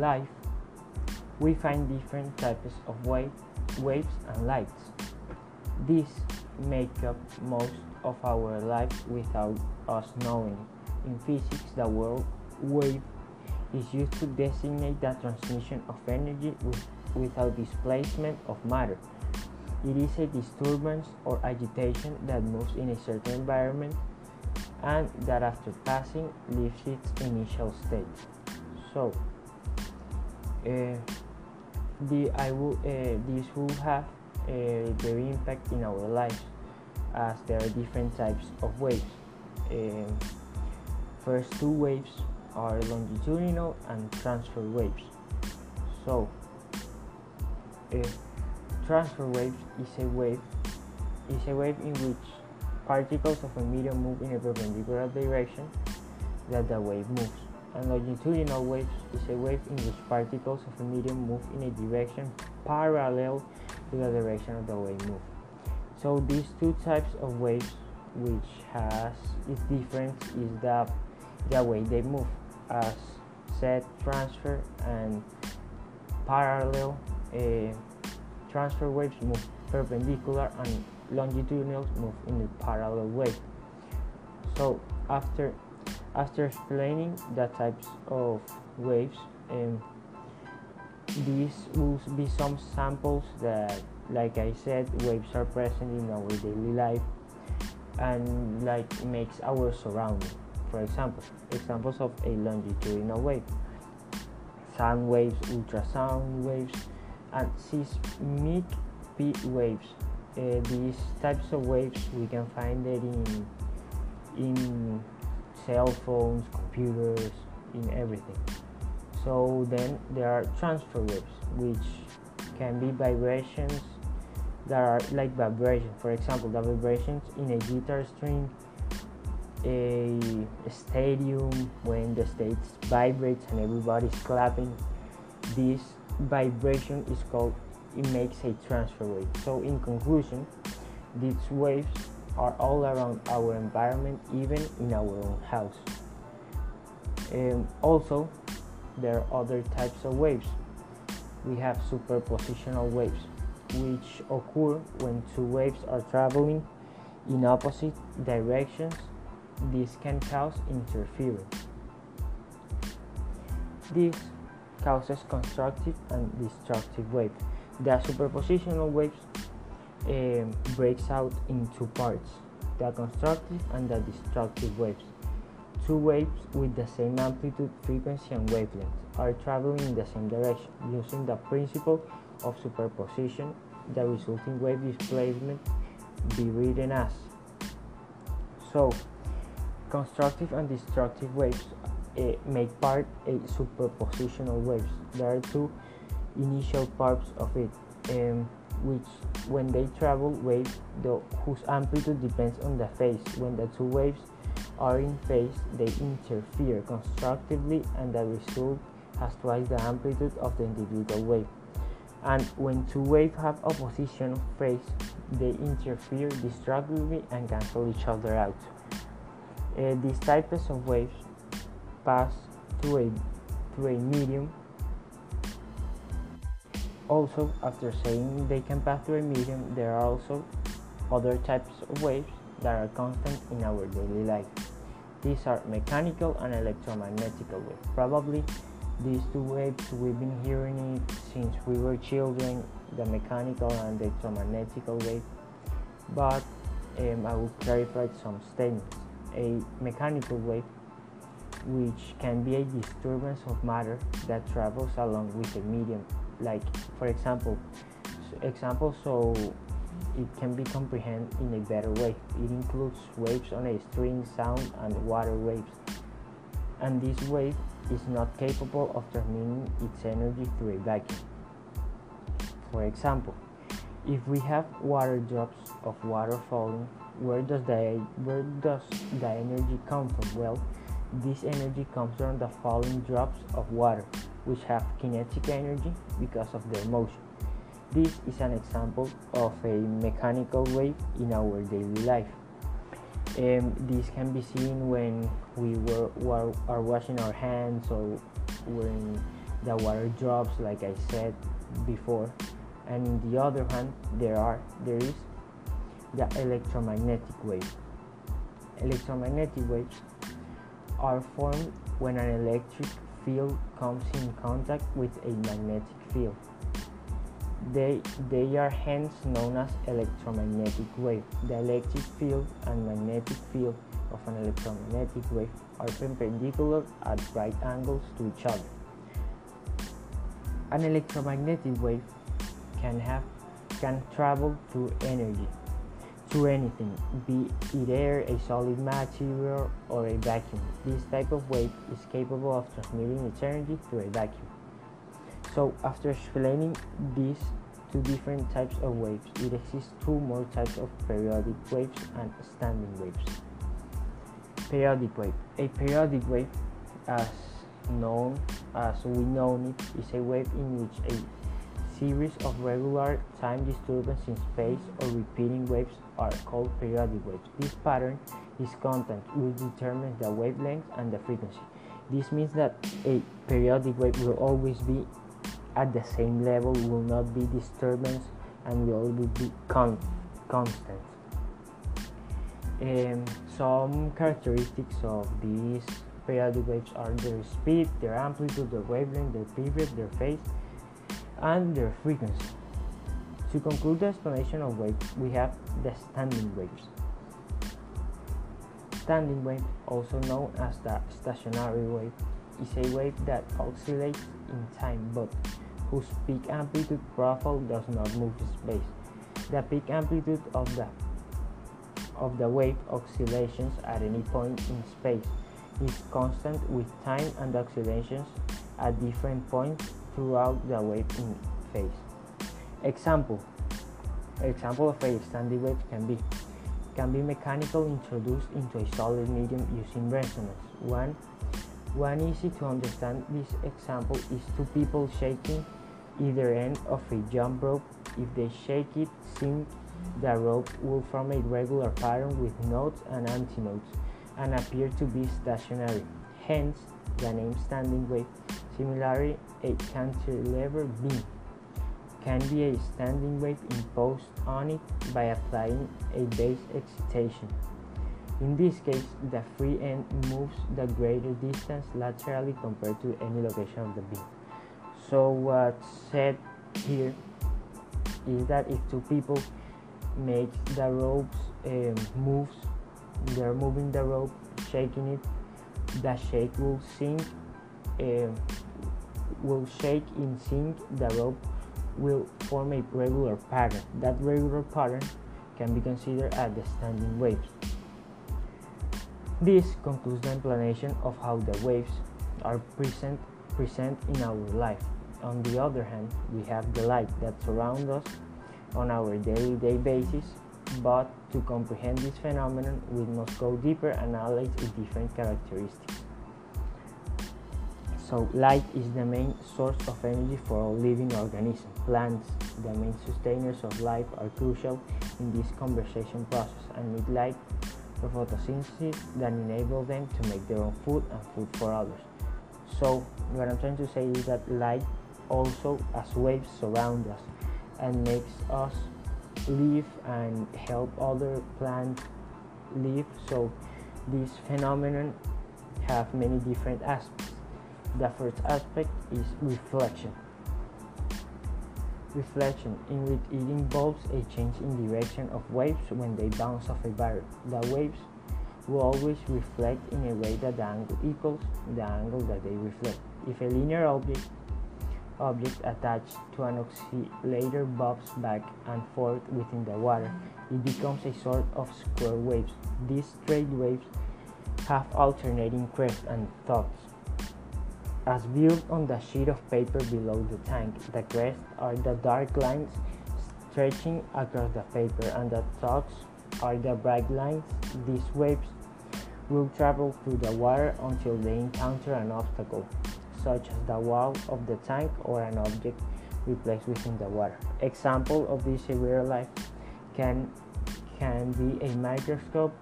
life, we find different types of wave, waves and lights. These make up most of our life without us knowing. In physics, the word wave is used to designate the transmission of energy with, without displacement of matter. It is a disturbance or agitation that moves in a certain environment and that after passing leaves its initial state. So, the, I will, uh, this will have a very impact in our lives as there are different types of waves. First two waves are longitudinal and transfer waves. So, uh, transfer waves is a wave is a wave in which particles of a medium move in a perpendicular direction that the wave moves. And longitudinal waves is a wave in which particles of a medium move in a direction parallel to the direction of the wave move. So these two types of waves which has its difference is the the way they move as said transfer and parallel uh, transfer waves move perpendicular and longitudinal move in a parallel way. So after after explaining the types of waves, um, these will be some samples that, like I said, waves are present in our daily life and like makes our surrounding. For example, examples of a longitudinal wave, sound waves, ultrasound waves, and seismic P waves. Uh, these types of waves we can find it in in cell phones, computers, in everything. So then there are transfer waves, which can be vibrations that are like vibrations. For example, the vibrations in a guitar string, a stadium when the stage vibrates and everybody's clapping. This vibration is called it makes a transfer wave. So in conclusion, these waves are all around our environment, even in our own house. Um, also, there are other types of waves. We have superpositional waves, which occur when two waves are traveling in opposite directions. This can cause interference. This causes constructive and destructive waves. The superpositional waves um, breaks out in two parts, the constructive and the destructive waves. Two waves with the same amplitude, frequency, and wavelength are traveling in the same direction using the principle of superposition. The resulting wave displacement be written as so constructive and destructive waves uh, make part a superpositional waves. There are two initial parts of it, um, which when they travel waves the, whose amplitude depends on the phase. When the two waves are in phase, they interfere constructively and the result has twice the amplitude of the individual wave. And when two waves have opposition phase, they interfere destructively and cancel each other out. Uh, these types of waves pass through a, through a medium also, after saying they can pass through a medium, there are also other types of waves that are constant in our daily life. These are mechanical and electromagnetic waves. Probably these two waves we've been hearing it since we were children, the mechanical and electromagnetic wave. But um, I will clarify some statements. A mechanical wave, which can be a disturbance of matter that travels along with a medium like for example example so it can be comprehended in a better way. It includes waves on a string sound and water waves. And this wave is not capable of transmitting its energy through a vacuum. For example if we have water drops of water falling where does the where does the energy come from? Well this energy comes from the falling drops of water which have kinetic energy because of their motion. This is an example of a mechanical wave in our daily life. Um, this can be seen when we were, were, are washing our hands or when the water drops like I said before and in the other hand there are there is the electromagnetic wave electromagnetic waves are formed when an electric field comes in contact with a magnetic field they, they are hence known as electromagnetic wave. The electric field and magnetic field of an electromagnetic wave are perpendicular at right angles to each other. An electromagnetic wave can have can travel through energy, through anything, be it air, a solid material, or a vacuum. This type of wave is capable of transmitting its energy through a vacuum. So after explaining these two different types of waves, it exists two more types of periodic waves and standing waves. Periodic wave. A periodic wave, as known as we know it, is a wave in which a series of regular time disturbances in space or repeating waves are called periodic waves. This pattern is constant, which determines the wavelength and the frequency. This means that a periodic wave will always be at the same level will not be disturbance and will always be con constant. Um, some characteristics of these periodic waves are their speed, their amplitude, their wavelength, their period, their phase, and their frequency. To conclude the explanation of waves, we have the standing waves. Standing wave, also known as the stationary wave, is a wave that oscillates in time but whose peak amplitude profile does not move in space. The peak amplitude of the of the wave oscillations at any point in space is constant with time and oscillations at different points throughout the wave phase. Example Example of a standing wave can be can be mechanical introduced into a solid medium using resonance. One one easy to understand this example is two people shaking either end of a jump rope. If they shake it, sync, the rope will form a regular pattern with nodes and antinodes and appear to be stationary. Hence, the name standing wave. Similarly, a cantilever beam can be a standing wave imposed on it by applying a base excitation. In this case, the free end moves the greater distance laterally compared to any location of the beam. So what's said here is that if two people make the ropes um, moves, they're moving the rope, shaking it, the shake will sync, uh, will shake in sync, the rope will form a regular pattern. That regular pattern can be considered as the standing waves. This concludes the explanation of how the waves are present, present in our life. On the other hand, we have the light that surrounds us on our daily day basis, but to comprehend this phenomenon, we must go deeper and analyze its different characteristics. So, light is the main source of energy for all living organisms. Plants, the main sustainers of life, are crucial in this conversation process and need light for photosynthesis that enable them to make their own food and food for others. So what I'm trying to say is that light also as waves surround us and makes us live and help other plants live. So this phenomenon have many different aspects. The first aspect is reflection reflection, in which it involves a change in direction of waves when they bounce off a barrier. The waves will always reflect in a way that the angle equals the angle that they reflect. If a linear object object attached to an oscillator bobs back and forth within the water, it becomes a sort of square waves. These straight waves have alternating crests and thoughts as viewed on the sheet of paper below the tank, the crests are the dark lines stretching across the paper and the thoughts are the bright lines. These waves will travel through the water until they encounter an obstacle, such as the wall of the tank or an object we place within the water. Example of this in real life can, can be a microscope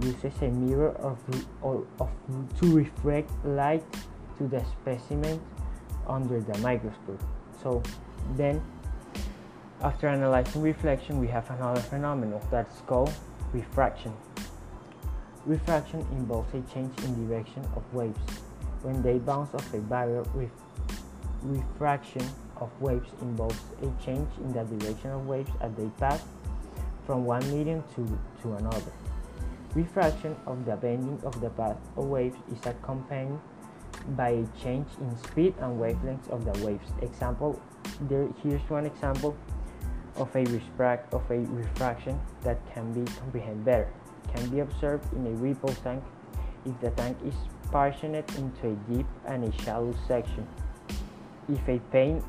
uses a mirror of, or, of, to reflect light to the specimen under the microscope. So then after analyzing reflection we have another phenomenon that's called refraction. Refraction involves a change in direction of waves. When they bounce off a barrier, ref refraction of waves involves a change in the direction of waves as they pass from one medium to, to another. Refraction of the bending of the path of waves is accompanied by change in speed and wavelengths of the waves. Example, there, here's one example of a, refract, of a refraction that can be comprehended better. Can be observed in a ripple tank if the tank is partitioned into a deep and a shallow section. If a pane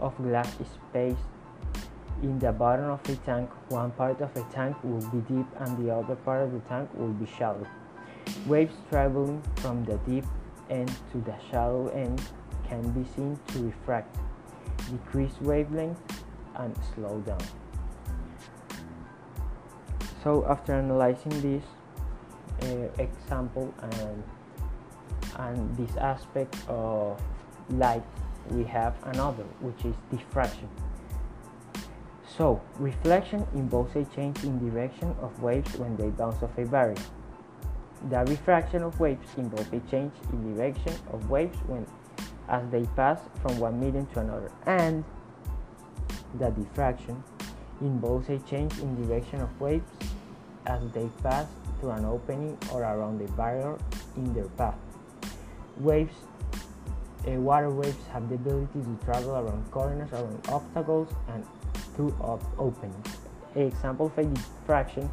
of glass is placed in the bottom of a tank, one part of a tank will be deep and the other part of the tank will be shallow. Waves traveling from the deep end to the shallow end can be seen to refract, decrease wavelength, and slow down. So after analyzing this uh, example and, and this aspect of light, we have another, which is diffraction. So, reflection involves a change in direction of waves when they bounce off a barrier. The refraction of waves involves a change in direction of waves when as they pass from one medium to another. And the diffraction involves a change in direction of waves as they pass through an opening or around a barrier in their path. Waves, uh, water waves have the ability to travel around corners, around obstacles, and through openings. An example of a diffraction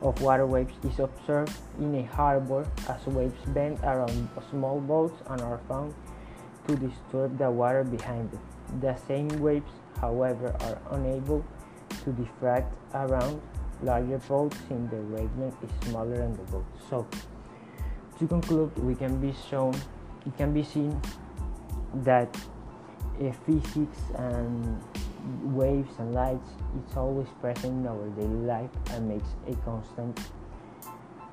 of water waves is observed in a harbor as waves bend around small boats and are found to disturb the water behind them. The same waves, however, are unable to diffract around larger boats since the wavelength is smaller than the boat. So, to conclude, we can be shown, it can be seen that uh, physics and waves and lights it's always present in our daily life and makes a constant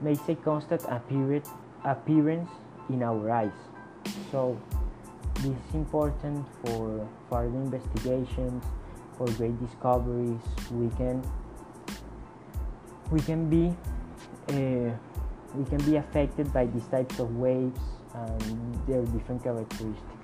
makes a constant appearance appearance in our eyes. So this is important for further investigations for great discoveries. We can we can be uh, we can be affected by these types of waves and their different characteristics